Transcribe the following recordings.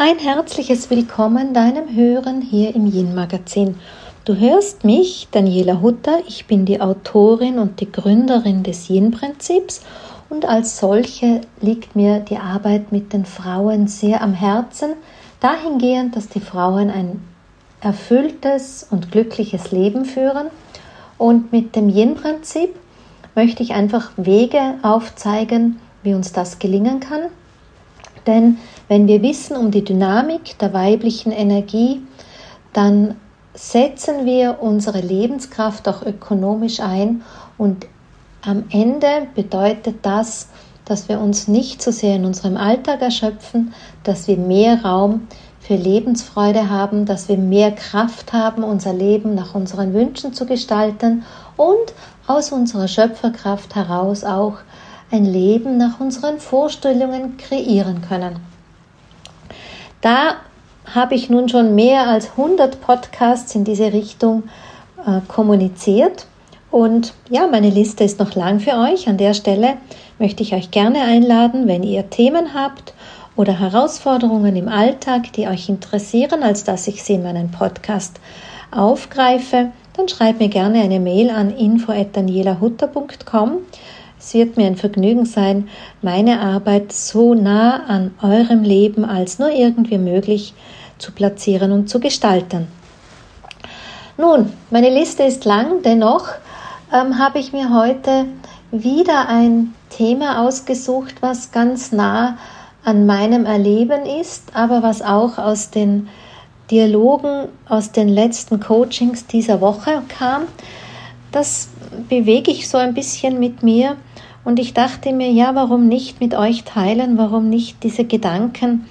Ein herzliches Willkommen deinem Hören hier im Yin Magazin. Du hörst mich, Daniela Hutter. Ich bin die Autorin und die Gründerin des Yin Prinzips und als solche liegt mir die Arbeit mit den Frauen sehr am Herzen, dahingehend, dass die Frauen ein erfülltes und glückliches Leben führen. Und mit dem Yin Prinzip möchte ich einfach Wege aufzeigen, wie uns das gelingen kann. Denn wenn wir wissen um die Dynamik der weiblichen Energie, dann setzen wir unsere Lebenskraft auch ökonomisch ein und am Ende bedeutet das, dass wir uns nicht so sehr in unserem Alltag erschöpfen, dass wir mehr Raum für Lebensfreude haben, dass wir mehr Kraft haben, unser Leben nach unseren Wünschen zu gestalten und aus unserer Schöpferkraft heraus auch ein Leben nach unseren Vorstellungen kreieren können. Da habe ich nun schon mehr als 100 Podcasts in diese Richtung äh, kommuniziert. Und ja, meine Liste ist noch lang für euch. An der Stelle möchte ich euch gerne einladen, wenn ihr Themen habt oder Herausforderungen im Alltag, die euch interessieren, als dass ich sie in meinen Podcast aufgreife, dann schreibt mir gerne eine Mail an info@danielahutter.com. Es wird mir ein Vergnügen sein, meine Arbeit so nah an eurem Leben als nur irgendwie möglich zu platzieren und zu gestalten. Nun, meine Liste ist lang, dennoch ähm, habe ich mir heute wieder ein Thema ausgesucht, was ganz nah an meinem Erleben ist, aber was auch aus den Dialogen aus den letzten Coachings dieser Woche kam. Das bewege ich so ein bisschen mit mir und ich dachte mir, ja, warum nicht mit euch teilen, warum nicht diese Gedanken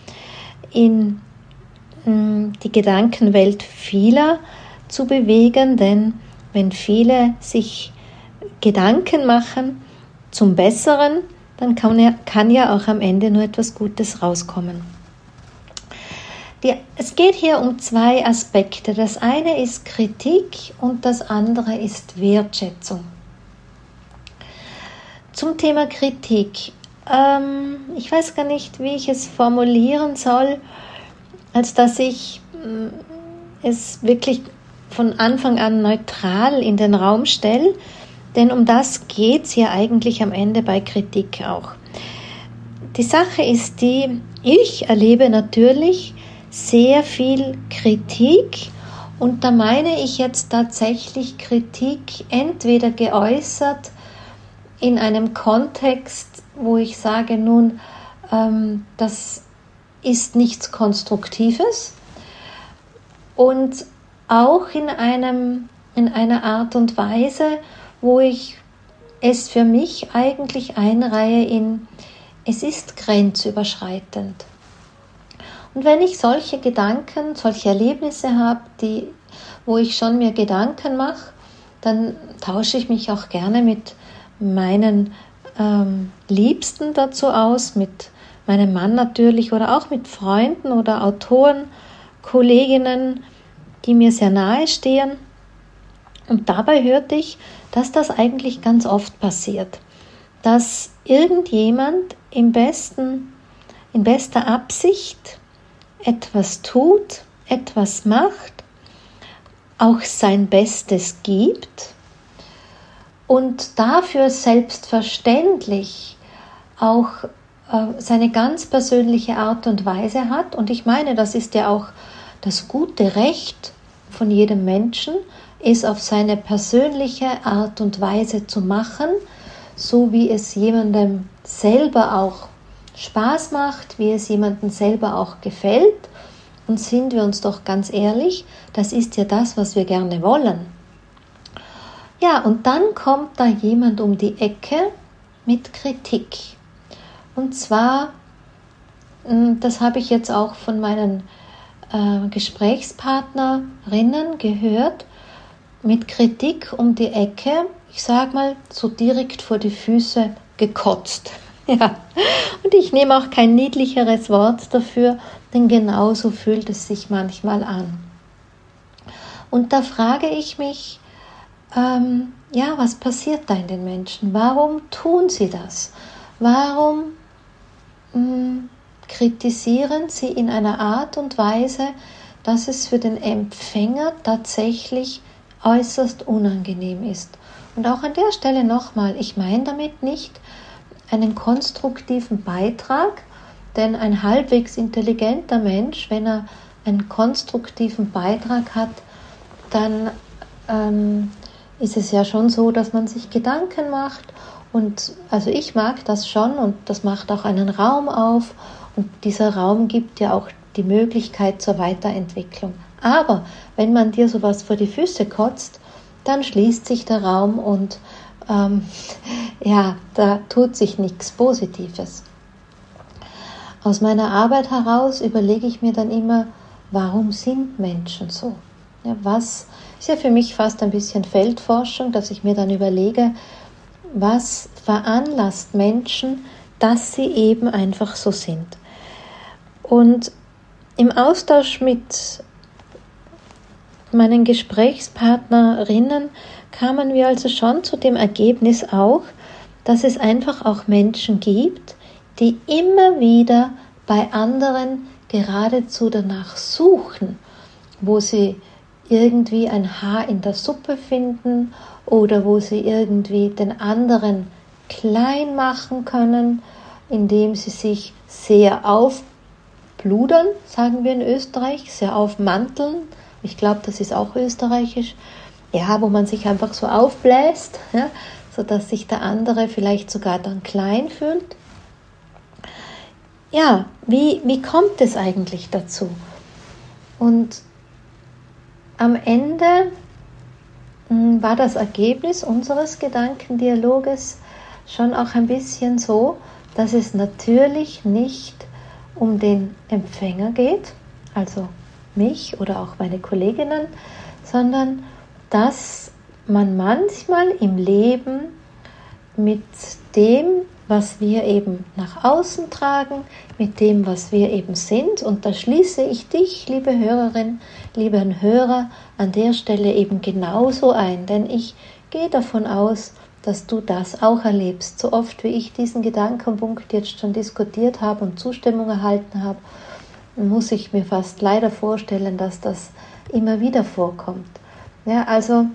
in hm, die Gedankenwelt vieler zu bewegen, denn wenn viele sich Gedanken machen zum Besseren, dann kann ja, kann ja auch am Ende nur etwas Gutes rauskommen. Die, es geht hier um zwei Aspekte. Das eine ist Kritik und das andere ist Wertschätzung. Zum Thema Kritik. Ähm, ich weiß gar nicht, wie ich es formulieren soll, als dass ich äh, es wirklich von Anfang an neutral in den Raum stelle, denn um das geht es ja eigentlich am Ende bei Kritik auch. Die Sache ist die, ich erlebe natürlich sehr viel Kritik und da meine ich jetzt tatsächlich Kritik entweder geäußert in einem Kontext, wo ich sage, nun, ähm, das ist nichts Konstruktives und auch in, einem, in einer Art und Weise, wo ich es für mich eigentlich einreihe in, es ist grenzüberschreitend. Und wenn ich solche Gedanken, solche Erlebnisse habe, die, wo ich schon mir Gedanken mache, dann tausche ich mich auch gerne mit meinen ähm, Liebsten dazu aus, mit meinem Mann natürlich oder auch mit Freunden oder Autoren, Kolleginnen, die mir sehr nahe stehen. Und dabei hörte ich, dass das eigentlich ganz oft passiert, dass irgendjemand im besten, in bester Absicht etwas tut, etwas macht, auch sein Bestes gibt und dafür selbstverständlich auch äh, seine ganz persönliche Art und Weise hat. Und ich meine, das ist ja auch das gute Recht von jedem Menschen, es auf seine persönliche Art und Weise zu machen, so wie es jemandem selber auch Spaß macht, wie es jemandem selber auch gefällt. Und sind wir uns doch ganz ehrlich, das ist ja das, was wir gerne wollen. Ja, und dann kommt da jemand um die Ecke mit Kritik. Und zwar, hm, das habe ich jetzt auch von meinen äh, Gesprächspartnerinnen gehört, mit Kritik um die Ecke, ich sage mal so direkt vor die Füße gekotzt. Ja, und ich nehme auch kein niedlicheres Wort dafür, denn genauso fühlt es sich manchmal an. Und da frage ich mich, ähm, ja, was passiert da in den Menschen? Warum tun sie das? Warum mh, hm, kritisieren sie in einer Art und Weise, dass es für den Empfänger tatsächlich äußerst unangenehm ist. Und auch an der Stelle nochmal, ich meine damit nicht einen konstruktiven Beitrag, denn ein halbwegs intelligenter Mensch, wenn er einen konstruktiven Beitrag hat, dann ähm, ist es ja schon so, dass man sich Gedanken macht. Und also ich mag das schon und das macht auch einen Raum auf. Und dieser Raum gibt ja auch die Möglichkeit zur Weiterentwicklung. Aber wenn man dir sowas vor die Füße kotzt, dann schließt sich der Raum und ähm, ja, da tut sich nichts Positives. Aus meiner Arbeit heraus überlege ich mir dann immer, warum sind Menschen so? Ja, was ist ja für mich fast ein bisschen Feldforschung, dass ich mir dann überlege, was veranlasst Menschen, dass sie eben einfach so sind. Und im Austausch mit meinen Gesprächspartnerinnen kamen wir also schon zu dem Ergebnis auch, dass es einfach auch Menschen gibt, die immer wieder bei anderen geradezu danach suchen, wo sie irgendwie ein Haar in der Suppe finden oder wo sie irgendwie den anderen klein machen können, indem sie sich sehr aufbludern, sagen wir in Österreich, sehr aufmanteln. Ich glaube, das ist auch österreichisch. Ja, wo man sich einfach so aufbläst, ja, sodass sich der andere vielleicht sogar dann klein fühlt. Ja, wie, wie kommt es eigentlich dazu? Und am Ende hm, war das Ergebnis unseres Gedankendialoges schon auch ein bisschen so, dass es natürlich nicht um den Empfänger geht, also mich oder auch meine Kolleginnen, sondern dass man manchmal im Leben mit dem was wir eben nach außen tragen, mit dem, was wir eben sind. Und da schließe ich dich, liebe Hörerin, lieben Hörer, an der Stelle eben genauso ein, denn ich gehe davon aus, dass du das auch erlebst. So oft wie ich diesen Gedankenpunkt jetzt schon diskutiert habe und Zustimmung erhalten habe, muss ich mir fast leider vorstellen, dass das immer wieder vorkommt. Ja, also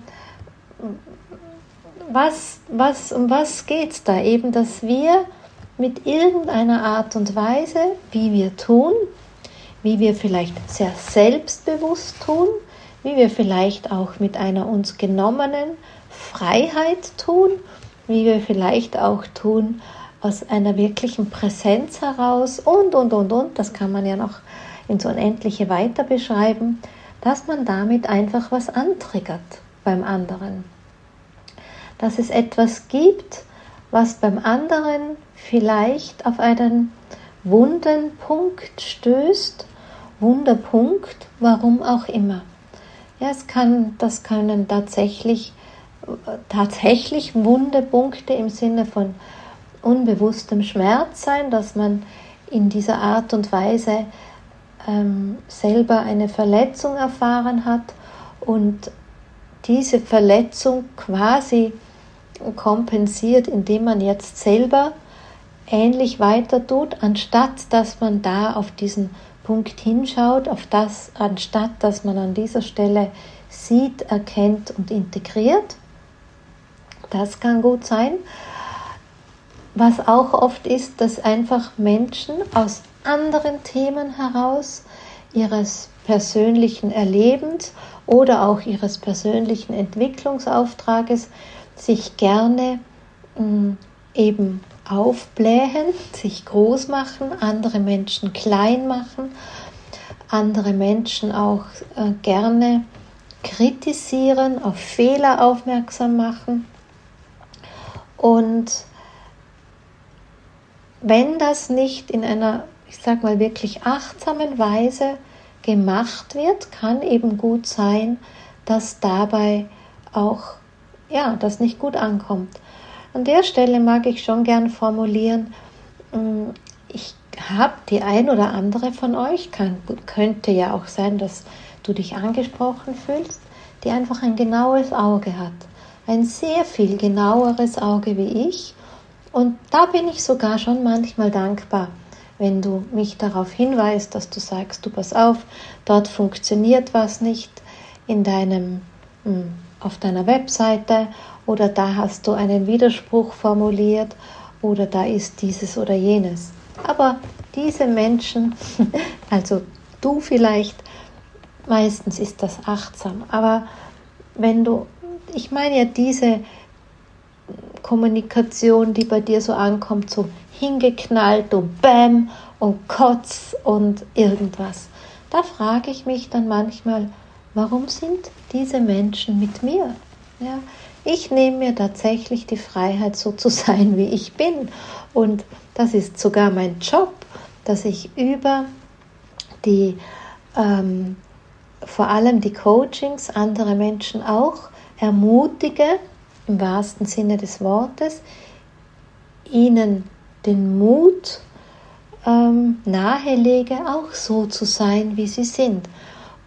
was, was, um was geht es da? Eben, dass wir mit irgendeiner Art und Weise, wie wir tun, wie wir vielleicht sehr selbstbewusst tun, wie wir vielleicht auch mit einer uns genommenen Freiheit tun, wie wir vielleicht auch tun aus einer wirklichen Präsenz heraus und, und, und, und, das kann man ja noch ins Unendliche weiter beschreiben, dass man damit einfach was antriggert beim anderen dass es etwas gibt, was beim anderen vielleicht auf einen wunden Punkt stößt, Wunderpunkt, warum auch immer. Ja, es kann, das können tatsächlich, tatsächlich Wundepunkte im Sinne von unbewusstem Schmerz sein, dass man in dieser Art und Weise ähm, selber eine Verletzung erfahren hat und diese Verletzung quasi kompensiert, indem man jetzt selber ähnlich weiter tut, anstatt dass man da auf diesen Punkt hinschaut, auf das, anstatt dass man an dieser Stelle sieht, erkennt und integriert. Das kann gut sein. Was auch oft ist, dass einfach Menschen aus anderen Themen heraus ihres persönlichen Erlebens oder auch ihres persönlichen Entwicklungsauftrages sich gerne mh, mm, eben aufblähen, sich groß machen, andere Menschen klein machen, andere Menschen auch äh, gerne kritisieren, auf Fehler aufmerksam machen. Und wenn das nicht in einer, ich sag mal, wirklich achtsamen Weise gemacht wird, kann eben gut sein, dass dabei auch ja, das nicht gut ankommt. An der Stelle mag ich schon gern formulieren, mm, ich habe die ein oder andere von euch, kann, könnte ja auch sein, dass du dich angesprochen fühlst, die einfach ein genaues Auge hat. Ein sehr viel genaueres Auge wie ich. Und da bin ich sogar schon manchmal dankbar, wenn du mich darauf hinweist, dass du sagst, du pass auf, dort funktioniert was nicht in deinem, hm, auf deiner Webseite oder da hast du einen Widerspruch formuliert oder da ist dieses oder jenes. Aber diese Menschen, also du vielleicht, meistens ist das achtsam, aber wenn du, ich meine ja diese Kommunikation, die bei dir so ankommt, so hingeknallt und Bäm und Kotz und irgendwas. Da frage ich mich dann manchmal, warum sind diese Menschen mit mir? Ja, ich nehme mir tatsächlich die Freiheit, so zu sein, wie ich bin. Und das ist sogar mein Job, dass ich über die, ähm, vor allem die Coachings, andere Menschen auch ermutige, im wahrsten Sinne des Wortes, ihnen den Mut ähm, nahelege, auch so zu sein, wie sie sind.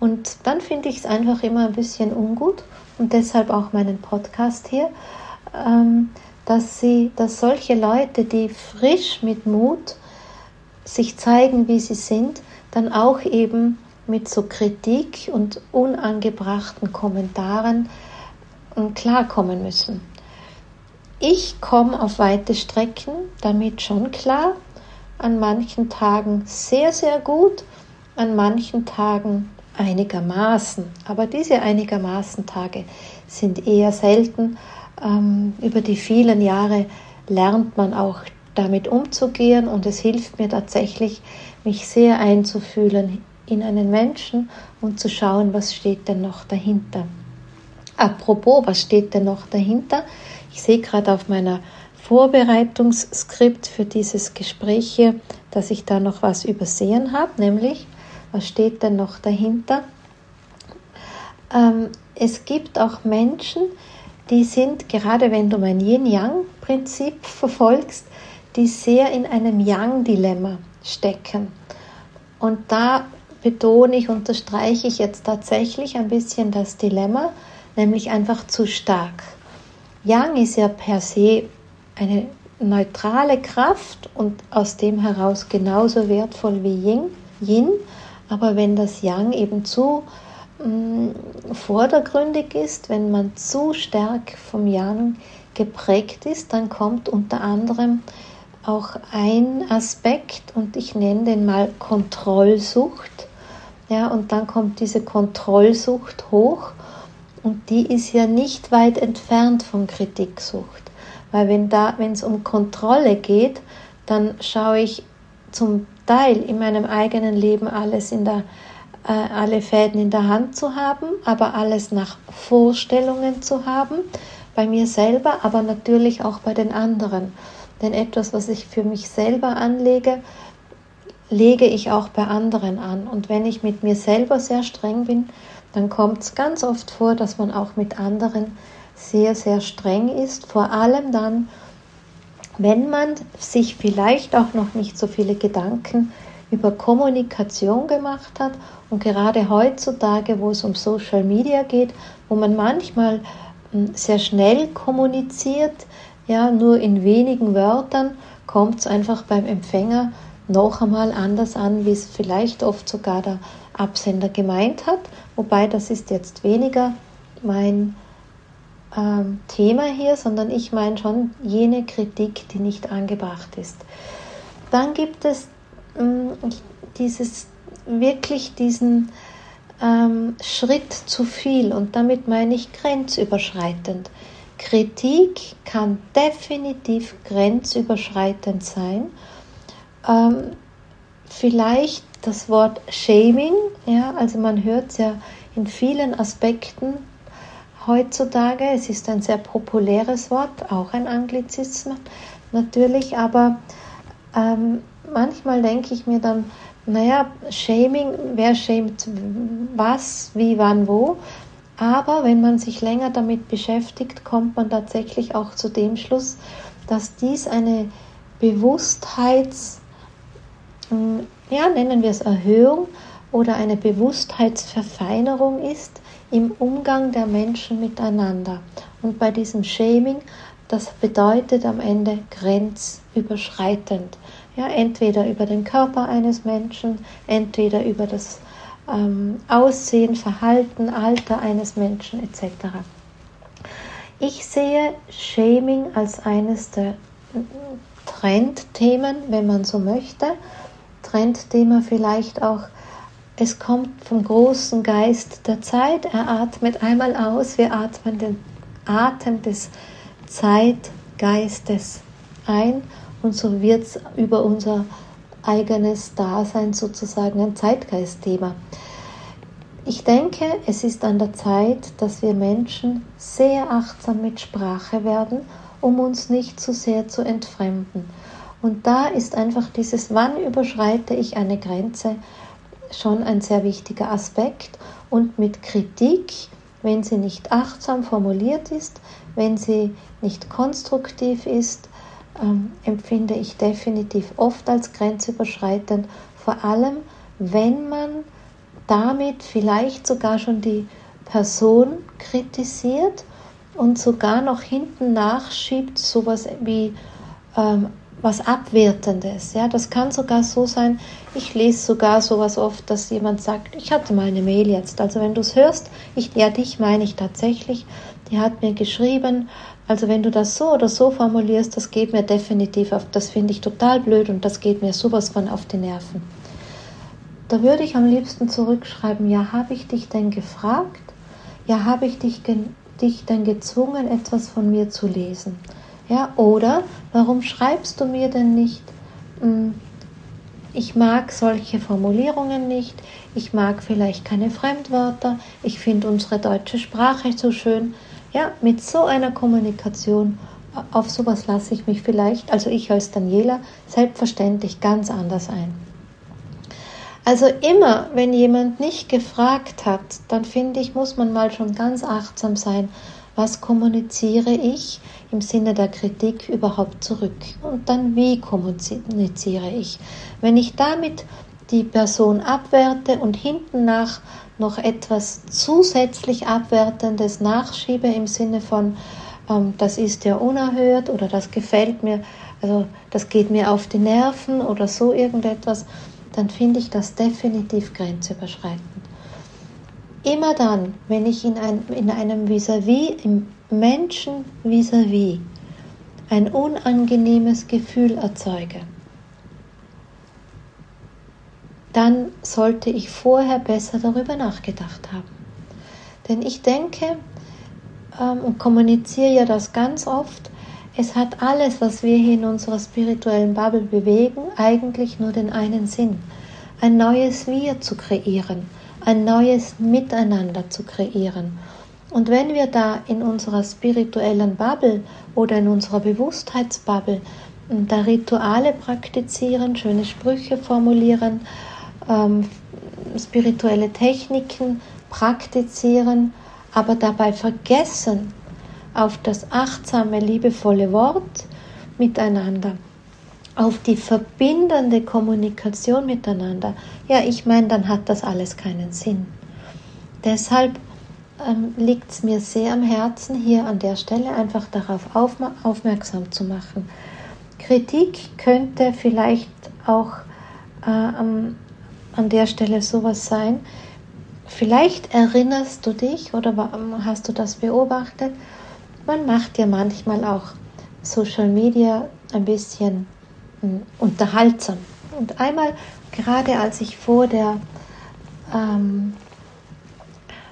Und dann finde ich es einfach immer ein bisschen ungut und deshalb auch meinen Podcast hier, ähm, dass sie, dass solche Leute, die frisch mit Mut sich zeigen, wie sie sind, dann auch eben mit so Kritik und unangebrachten Kommentaren äh, klarkommen müssen. Ich komme auf weite Strecken damit schon klar, an manchen Tagen sehr, sehr gut, an manchen Tagen einigermaßen. Aber diese einigermaßen Tage sind eher selten. Ähm, über die vielen Jahre lernt man auch damit umzugehen und es hilft mir tatsächlich, mich sehr einzufühlen in einen Menschen und zu schauen, was steht denn noch dahinter. Apropos, was steht denn noch dahinter? Ich sehe gerade auf meiner Vorbereitungsskript für dieses Gespräch hier, dass ich da noch was übersehen habe, nämlich was steht denn noch dahinter? Ähm, es gibt auch Menschen, die sind, gerade wenn du mein Yin-Yang-Prinzip verfolgst, die sehr in einem Yang-Dilemma stecken. Und da betone ich, unterstreiche ich jetzt tatsächlich ein bisschen das Dilemma, nämlich einfach zu stark. Yang ist ja per se eine neutrale Kraft und aus dem heraus genauso wertvoll wie Yin. Yin aber wenn das Yang eben zu mh, mm, vordergründig ist, wenn man zu stark vom Yang geprägt ist, dann kommt unter anderem auch ein Aspekt und ich nenne den mal Kontrollsucht. Ja, und dann kommt diese Kontrollsucht hoch und die ist ja nicht weit entfernt von Kritiksucht. Weil wenn es um Kontrolle geht, dann schaue ich zum Teil in meinem eigenen Leben alles in der, äh, alle Fäden in der Hand zu haben, aber alles nach Vorstellungen zu haben, bei mir selber, aber natürlich auch bei den anderen. Denn etwas, was ich für mich selber anlege, lege ich auch bei anderen an. Und wenn ich mit mir selber sehr streng bin, dann kommt es ganz oft vor, dass man auch mit anderen sehr, sehr streng ist. Vor allem dann, wenn man sich vielleicht auch noch nicht so viele Gedanken über Kommunikation gemacht hat und gerade heutzutage, wo es um Social Media geht, wo man manchmal hm, sehr schnell kommuniziert, ja, nur in wenigen Wörtern kommt es einfach beim Empfänger noch einmal anders an, wie es vielleicht oft sogar der Absender gemeint hat. Wobei das ist jetzt weniger mein ähm, Thema hier, sondern ich meine schon jene Kritik, die nicht angebracht ist. Dann gibt es ähm, dieses wirklich diesen ähm, Schritt zu viel und damit meine ich grenzüberschreitend. Kritik kann definitiv grenzüberschreitend sein. Ähm, vielleicht das Wort Shaming, ja, also man hört es ja in vielen Aspekten heutzutage. Es ist ein sehr populäres Wort, auch ein Anglizismus natürlich, aber ähm, manchmal denke ich mir dann, naja, Shaming, wer schämt was, wie, wann, wo. Aber wenn man sich länger damit beschäftigt, kommt man tatsächlich auch zu dem Schluss, dass dies eine Bewusstheits, ja, nennen wir es Erhöhung oder eine Bewusstheitsverfeinerung ist, im Umgang der Menschen miteinander. Und bei diesem Shaming das bedeutet am Ende grenzüberschreitend. Ja, entweder über den Körper eines Menschen, entweder über das ähm, Aussehen, Verhalten, Alter eines Menschen etc. Ich sehe Shaming als eines der Trendthemen, wenn man so möchte. Trendthema vielleicht auch, es kommt vom großen Geist der Zeit, er atmet einmal aus, wir atmen den Atem des Zeitgeistes ein und so wird es über unser eigenes Dasein sozusagen ein Zeitgeistthema. Ich denke, es ist an der Zeit, dass wir Menschen sehr achtsam mit Sprache werden, um uns nicht zu sehr zu entfremden. Und da ist einfach dieses, wann überschreite ich eine Grenze, schon ein sehr wichtiger Aspekt. Und mit Kritik, wenn sie nicht achtsam formuliert ist, wenn sie nicht konstruktiv ist, ähm, empfinde ich definitiv oft als grenzüberschreitend, vor allem wenn man damit vielleicht sogar schon die Person kritisiert und sogar noch hinten nachschiebt, sowas wie ähm, was Abwertendes. Ja, das kann sogar so sein. Ich lese sogar sowas oft, dass jemand sagt, ich hatte mal eine Mail jetzt. Also wenn du es hörst, ich, ja, dich meine ich tatsächlich. Die hat mir geschrieben, also wenn du das so oder so formulierst, das geht mir definitiv auf, das finde ich total blöd und das geht mir sowas von auf die Nerven. Da würde ich am liebsten zurückschreiben, ja, habe ich dich denn gefragt? Ja, habe ich dich, dich denn gezwungen, etwas von mir zu lesen? Ja, oder warum schreibst du mir denn nicht, hm, ich mag solche Formulierungen nicht, ich mag vielleicht keine Fremdwörter, ich finde unsere deutsche Sprache so schön. Ja, mit so einer Kommunikation, auf sowas lasse ich mich vielleicht, also ich als Daniela, selbstverständlich ganz anders ein. Also immer, wenn jemand nicht gefragt hat, dann finde ich, muss man mal schon ganz achtsam sein, was kommuniziere ich im Sinne der Kritik überhaupt zurück und dann wie kommuniziere ich. Wenn ich damit die Person abwerte und hinten nach noch etwas zusätzlich Abwertendes nachschiebe im Sinne von, ähm, das ist ja unerhört oder das gefällt mir, also das geht mir auf die Nerven oder so irgendetwas, dann finde ich das definitiv grenzüberschreitend. Immer dann, wenn ich in, ein, in einem Vis-à-vis, -vis, im Menschen vis-à-vis, -vis ein unangenehmes Gefühl erzeuge, dann sollte ich vorher besser darüber nachgedacht haben. Denn ich denke ähm, und kommuniziere ja das ganz oft, es hat alles, was wir hier in unserer spirituellen Bubble bewegen, eigentlich nur den einen Sinn, ein neues Wir zu kreieren, ein neues Miteinander zu kreieren. Und wenn wir da in unserer spirituellen Bubble oder in unserer Bewusstheitsbubble ähm, da Rituale praktizieren, schöne Sprüche formulieren, ähm, spirituelle Techniken praktizieren, aber dabei vergessen auf das achtsame, liebevolle Wort miteinander, auf die verbindende Kommunikation miteinander, ja, ich meine, dann hat das alles keinen Sinn. Deshalb ähm, liegt es mir sehr am Herzen, hier an der Stelle einfach darauf aufmerksam zu machen. Kritik könnte vielleicht auch äh, an der Stelle sowas sein. Vielleicht erinnerst du dich oder hast du das beobachtet. Man macht ja manchmal auch Social Media ein bisschen unterhaltsam. Und einmal, gerade als ich vor der ähm,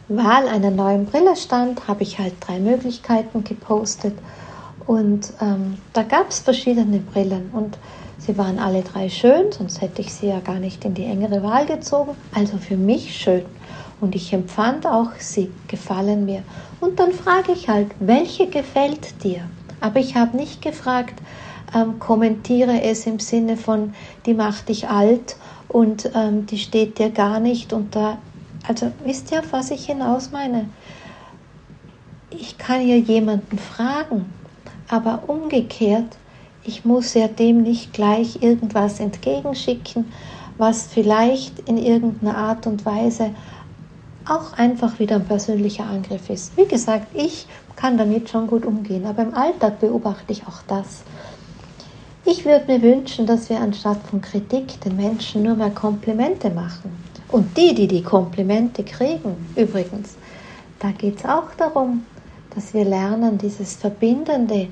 Wahl einer neuen Brille stand, habe ich halt drei Möglichkeiten gepostet. Und ähm, da gab es verschiedene Brillen. Und Sie waren alle drei schön, sonst hätte ich sie ja gar nicht in die engere Wahl gezogen. Also für mich schön. Und ich empfand auch, sie gefallen mir. Und dann frage ich halt, welche gefällt dir? Aber ich habe nicht gefragt, ähm, kommentiere es im Sinne von, die macht dich alt und ähm, die steht dir gar nicht. Und da, also wisst ihr, auf was ich hinaus meine? Ich kann ja jemanden fragen, aber umgekehrt ich muss ja dem nicht gleich irgendwas entgegenschicken, was vielleicht in irgendeiner Art und Weise auch einfach wieder ein persönlicher Angriff ist. Wie gesagt, ich kann damit schon gut umgehen, aber im Alltag beobachte ich auch das. Ich würde mir wünschen, dass wir anstatt von Kritik den Menschen nur mehr Komplimente machen. Und die, die die Komplimente kriegen, übrigens, da geht es auch darum, dass wir lernen, dieses Verbindende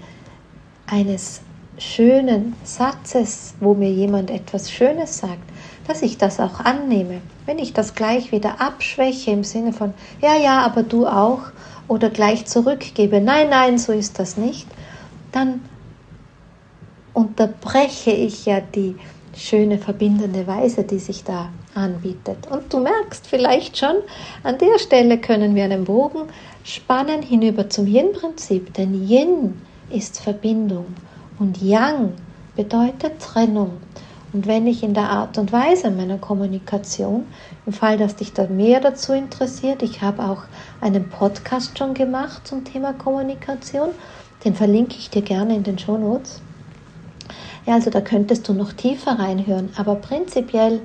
eines schönen Satzes, wo mir jemand etwas Schönes sagt, dass ich das auch annehme. Wenn ich das gleich wieder abschwäche im Sinne von, ja, ja, aber du auch, oder gleich zurückgebe, nein, nein, so ist das nicht, dann unterbreche ich ja die schöne verbindende Weise, die sich da anbietet. Und du merkst vielleicht schon, an der Stelle können wir einen Bogen spannen hinüber zum Yin-Prinzip, denn Yin ist Verbindung und Yang bedeutet Trennung. Und wenn ich in der Art und Weise meiner Kommunikation, im Fall, dass dich da mehr dazu interessiert, ich habe auch einen Podcast schon gemacht zum Thema Kommunikation, den verlinke ich dir gerne in den Show Notes. Ja, also da könntest du noch tiefer reinhören, aber prinzipiell,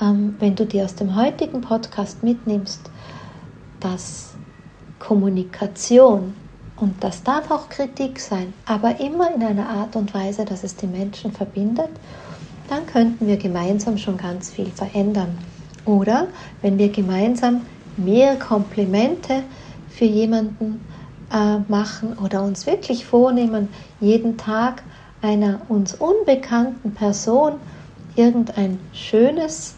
ähm, wenn du dir aus dem heutigen Podcast mitnimmst, dass Kommunikation und das darf auch Kritik sein, aber immer in einer Art und Weise, dass es die Menschen verbindet, dann könnten wir gemeinsam schon ganz viel verändern. Oder wenn wir gemeinsam mehr Komplimente für jemanden äh, machen oder uns wirklich vornehmen, jeden Tag einer uns unbekannten Person irgendein schönes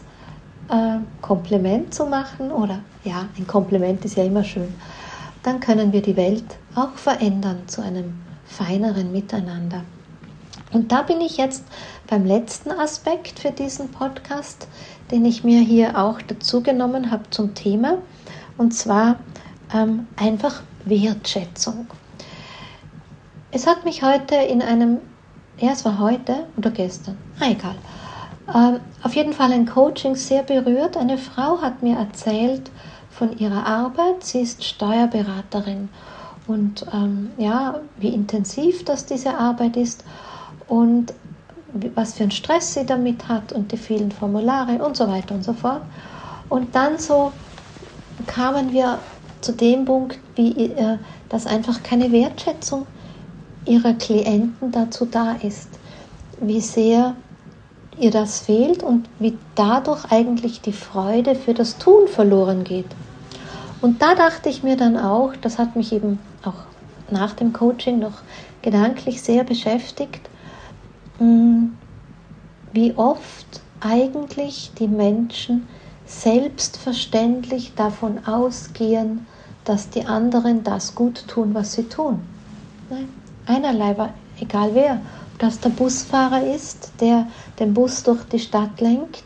äh, Kompliment zu machen, oder ja, ein Kompliment ist ja immer schön, dann können wir die Welt auch verändern zu einem feineren Miteinander. Und da bin ich jetzt beim letzten Aspekt für diesen Podcast, den ich mir hier auch dazu genommen habe zum Thema, und zwar ähm, einfach Wertschätzung. Es hat mich heute in einem, ja, es war heute oder gestern, ah, egal, ähm, auf jeden Fall ein Coaching sehr berührt. Eine Frau hat mir erzählt, von ihrer Arbeit. Sie ist Steuerberaterin und ähm, ja, wie intensiv das diese Arbeit ist und was für einen Stress sie damit hat und die vielen Formulare und so weiter und so fort. Und dann so kamen wir zu dem Punkt, wie äh, dass einfach keine Wertschätzung ihrer Klienten dazu da ist, wie sehr ihr das fehlt und wie dadurch eigentlich die Freude für das Tun verloren geht. Und da dachte ich mir dann auch, das hat mich eben auch nach dem Coaching noch gedanklich sehr beschäftigt, hm, wie oft eigentlich die Menschen selbstverständlich davon ausgehen, dass die anderen das gut tun, was sie tun. Einerlei, egal wer, ob das der Busfahrer ist, der den Bus durch die Stadt lenkt,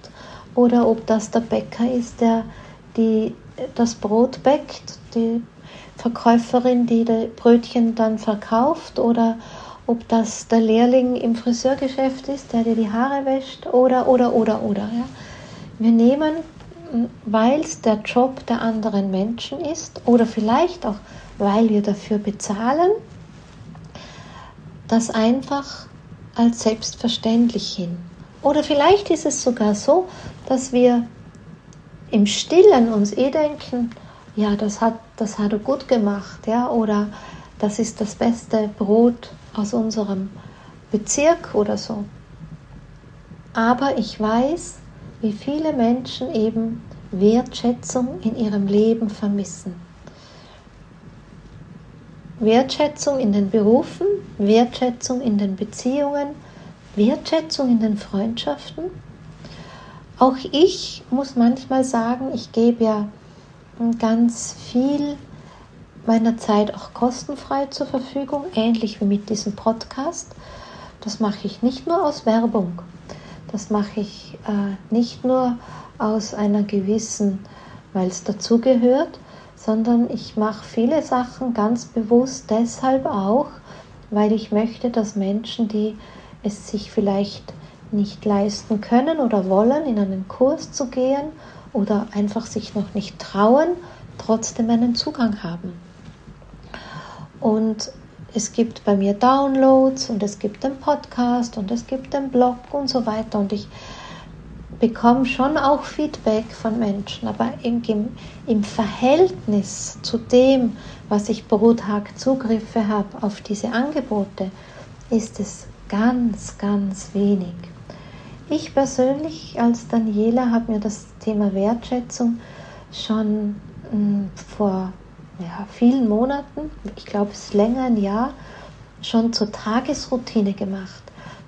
oder ob das der Bäcker ist, der die das Brot bäckt, die Verkäuferin, die die Brötchen dann verkauft oder ob das der Lehrling im Friseurgeschäft ist, der dir die Haare wäscht oder, oder, oder, oder. Ja. Wir nehmen, weil es der Job der anderen Menschen ist oder vielleicht auch, weil wir dafür bezahlen, das einfach als selbstverständlich hin. Oder vielleicht ist es sogar so, dass wir im Stillen uns eh denken, ja, das hat, das hat er gut gemacht, ja, oder das ist das beste Brot aus unserem Bezirk oder so. Aber ich weiß, wie viele Menschen eben Wertschätzung in ihrem Leben vermissen. Wertschätzung in den Berufen, Wertschätzung in den Beziehungen, Wertschätzung in den Freundschaften auch ich muss manchmal sagen, ich gebe ja ganz viel meiner Zeit auch kostenfrei zur Verfügung, ähnlich wie mit diesem Podcast. Das mache ich nicht nur aus Werbung, das mache ich äh, nicht nur aus einer gewissen, weil es dazugehört, sondern ich mache viele Sachen ganz bewusst deshalb auch, weil ich möchte, dass Menschen, die es sich vielleicht nicht leisten können oder wollen, in einen Kurs zu gehen oder einfach sich noch nicht trauen, trotzdem einen Zugang haben. Und es gibt bei mir Downloads und es gibt den Podcast und es gibt den Blog und so weiter. Und ich bekomme schon auch Feedback von Menschen, aber im, im Verhältnis zu dem, was ich pro Tag Zugriffe habe auf diese Angebote, ist es ganz, ganz wenig. Ich persönlich als Daniela habe mir das Thema Wertschätzung schon hm, vor ja, vielen Monaten, ich glaube es ist länger ein Jahr, schon zur Tagesroutine gemacht.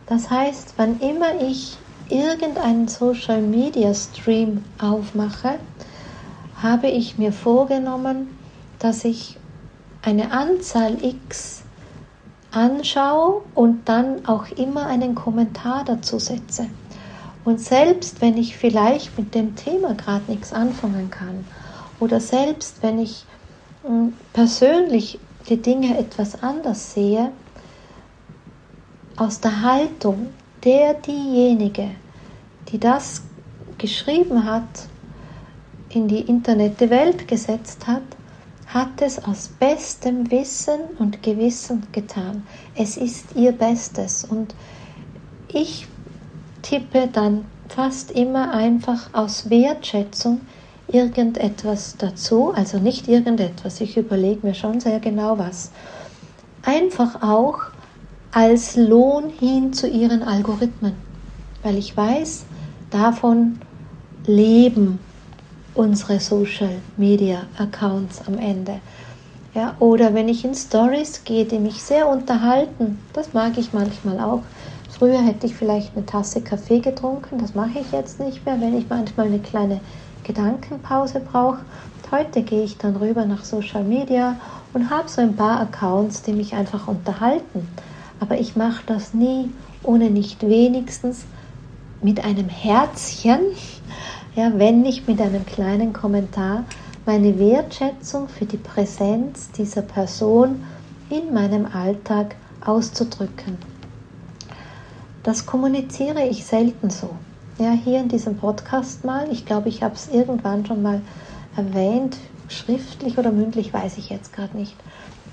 Das heißt, wann immer ich irgendeinen Social Media Stream aufmache, habe ich mir vorgenommen, dass ich eine Anzahl X anschaue und dann auch immer einen Kommentar dazu setze. Und selbst wenn ich vielleicht mit dem Thema gerade nichts anfangen kann oder selbst wenn ich hm, persönlich die Dinge etwas anders sehe, aus der Haltung der diejenige, die das geschrieben hat, in die Internette Welt gesetzt hat, hat es aus bestem Wissen und Gewissen getan. Es ist ihr Bestes und ich tippe dann fast immer einfach aus Wertschätzung irgendetwas dazu, also nicht irgendetwas, ich überlege mir schon sehr genau was. Einfach auch als Lohn hin zu ihren Algorithmen, weil ich weiß, davon leben unsere Social Media Accounts am Ende. Ja, oder wenn ich in Stories gehe, die mich sehr unterhalten, das mag ich manchmal auch. Früher hätte ich vielleicht eine Tasse Kaffee getrunken, das mache ich jetzt nicht mehr, wenn ich manchmal eine kleine Gedankenpause brauche. Heute gehe ich dann rüber nach Social Media und habe so ein paar Accounts, die mich einfach unterhalten. Aber ich mache das nie, ohne nicht wenigstens mit einem Herzchen, ja, wenn nicht mit einem kleinen Kommentar, meine Wertschätzung für die Präsenz dieser Person in meinem Alltag auszudrücken. Das kommuniziere ich selten so. Ja, hier in diesem Podcast mal, ich glaube, ich habe es irgendwann schon mal erwähnt, schriftlich oder mündlich, weiß ich jetzt gerade nicht.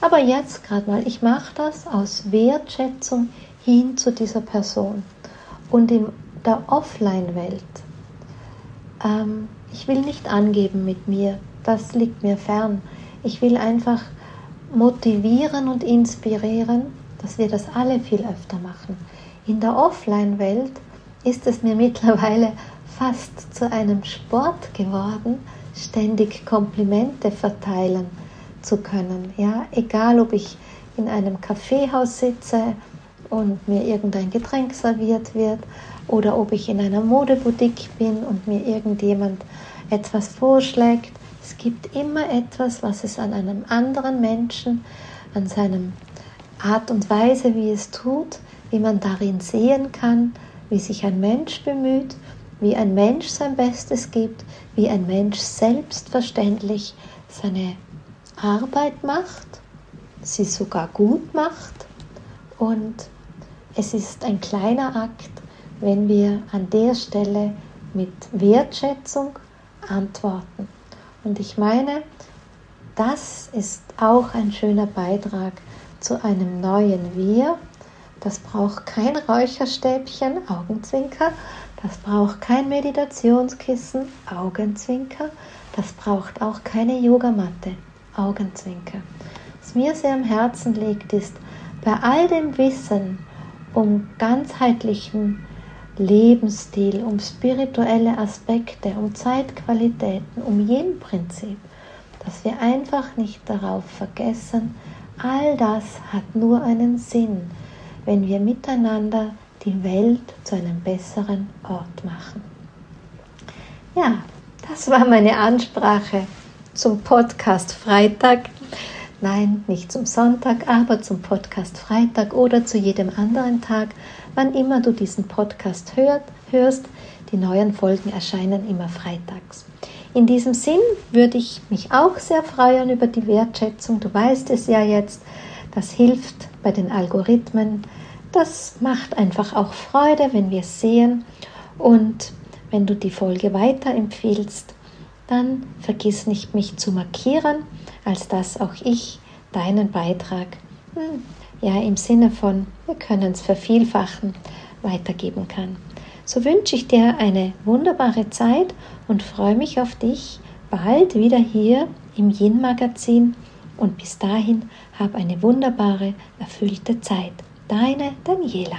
Aber jetzt gerade mal, ich mache das aus Wertschätzung hin zu dieser Person. Und in der Offline-Welt, ähm, ich will nicht angeben mit mir, das liegt mir fern. Ich will einfach motivieren und inspirieren, dass wir das alle viel öfter machen. In der Offline-Welt ist es mir mittlerweile fast zu einem Sport geworden, ständig Komplimente verteilen zu können. Ja, egal ob ich in einem Kaffeehaus sitze und mir irgendein Getränk serviert wird oder ob ich in einer Modeboutique bin und mir irgendjemand etwas vorschlägt. Es gibt immer etwas, was es an einem anderen Menschen, an seinem Art und Weise, wie es tut, wie man darin sehen kann, wie sich ein Mensch bemüht, wie ein Mensch sein Bestes gibt, wie ein Mensch selbstverständlich seine Arbeit macht, sie sogar gut macht und es ist ein kleiner Akt, wenn wir an der Stelle mit Wertschätzung antworten. Und ich meine, das ist auch ein schöner Beitrag zu einem neuen Wir. Das braucht kein Räucherstäbchen, Augenzwinker. Das braucht kein Meditationskissen, Augenzwinker. Das braucht auch keine Yogamatte, Augenzwinker. Was mir sehr am Herzen liegt, ist, bei all dem Wissen um ganzheitlichen Lebensstil, um spirituelle Aspekte, um Zeitqualitäten, um Yin-Prinzip, dass wir einfach nicht darauf vergessen, all das hat nur einen Sinn, wenn wir miteinander die Welt zu einem besseren Ort machen. Ja, das war meine Ansprache zum Podcast Freitag. Nein, nicht zum Sonntag, aber zum Podcast Freitag oder zu jedem anderen Tag, wann immer du diesen Podcast hört, hörst. Die neuen Folgen erscheinen immer freitags. In diesem Sinn würde ich mich auch sehr freuen über die Wertschätzung. Du weißt es ja jetzt, das hilft bei den Algorithmen. Das macht einfach auch Freude, wenn wir es sehen. Und wenn du die Folge weiterempfiehlst, dann vergiss nicht, mich zu markieren, als dass auch ich deinen Beitrag, hm, ja, im Sinne von, wir können es vervielfachen, weitergeben kann. So wünsche ich dir eine wunderbare Zeit und freue mich auf dich bald wieder hier im Yin Magazin und bis dahin hab eine wunderbare, erfüllte Zeit. Deine Daniela.